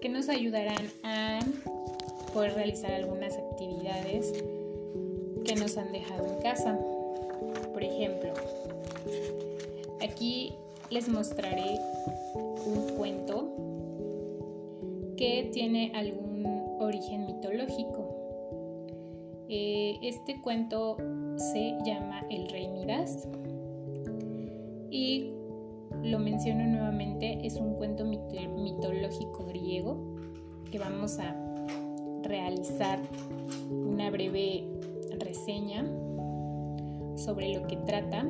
que nos ayudarán a poder realizar algunas actividades que nos han dejado en casa. Por ejemplo, aquí les mostraré un cuento que tiene algún origen mitológico. Eh, este cuento se llama El Rey Midas y lo menciono nuevamente, es un cuento mitológico griego que vamos a realizar una breve reseña sobre lo que trata.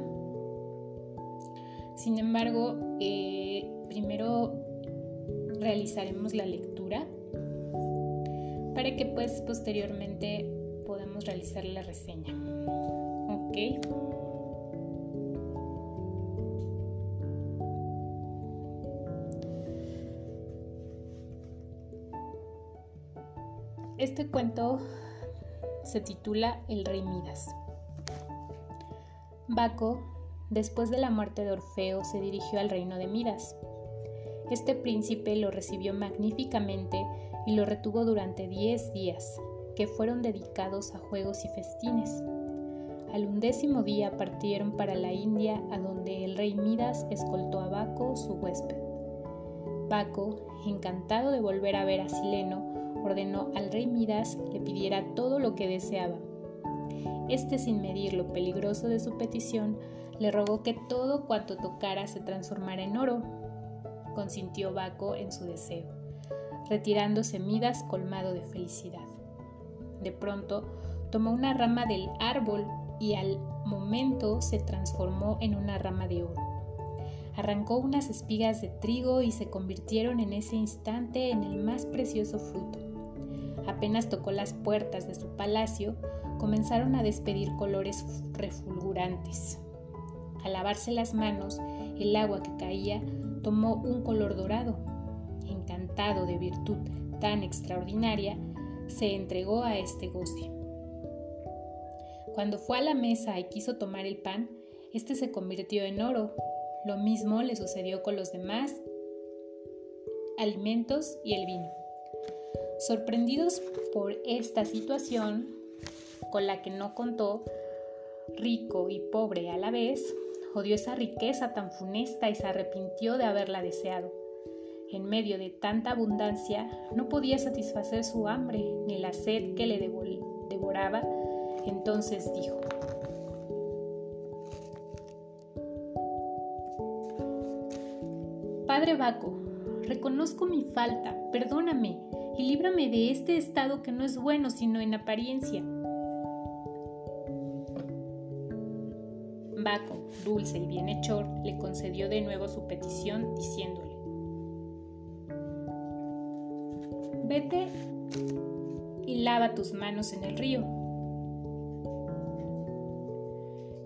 Sin embargo, eh, primero realizaremos la lectura para que pues posteriormente podamos realizar la reseña. ¿Ok? Este cuento se titula El rey Midas. Baco, después de la muerte de Orfeo, se dirigió al reino de Midas. Este príncipe lo recibió magníficamente y lo retuvo durante diez días, que fueron dedicados a juegos y festines. Al undécimo día partieron para la India, a donde el rey Midas escoltó a Baco, su huésped. Baco, encantado de volver a ver a Sileno, ordenó al rey Midas le pidiera todo lo que deseaba. Este, sin medir lo peligroso de su petición, le rogó que todo cuanto tocara se transformara en oro. Consintió Baco en su deseo, retirándose Midas colmado de felicidad. De pronto, tomó una rama del árbol y al momento se transformó en una rama de oro. Arrancó unas espigas de trigo y se convirtieron en ese instante en el más precioso fruto. Apenas tocó las puertas de su palacio, comenzaron a despedir colores refulgurantes. Al lavarse las manos, el agua que caía tomó un color dorado. Encantado de virtud tan extraordinaria, se entregó a este goce. Cuando fue a la mesa y quiso tomar el pan, este se convirtió en oro. Lo mismo le sucedió con los demás alimentos y el vino. Sorprendidos por esta situación, con la que no contó, rico y pobre a la vez, odió esa riqueza tan funesta y se arrepintió de haberla deseado. En medio de tanta abundancia, no podía satisfacer su hambre ni la sed que le devoraba, entonces dijo, Padre Baco, reconozco mi falta, perdóname y líbrame de este estado que no es bueno sino en apariencia. Baco, dulce y bienhechor, le concedió de nuevo su petición diciéndole, Vete y lava tus manos en el río,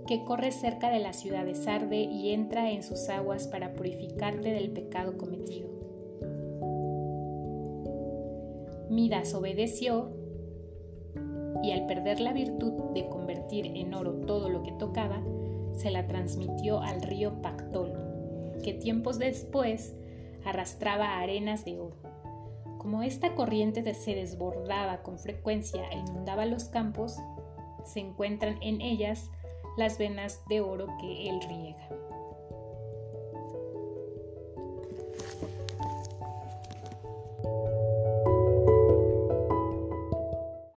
que corre cerca de la ciudad de Sarde y entra en sus aguas para purificarte del pecado cometido. Midas obedeció y al perder la virtud de convertir en oro todo lo que tocaba, se la transmitió al río Pactol, que tiempos después arrastraba arenas de oro. Como esta corriente se desbordaba con frecuencia e inundaba los campos, se encuentran en ellas las venas de oro que él riega.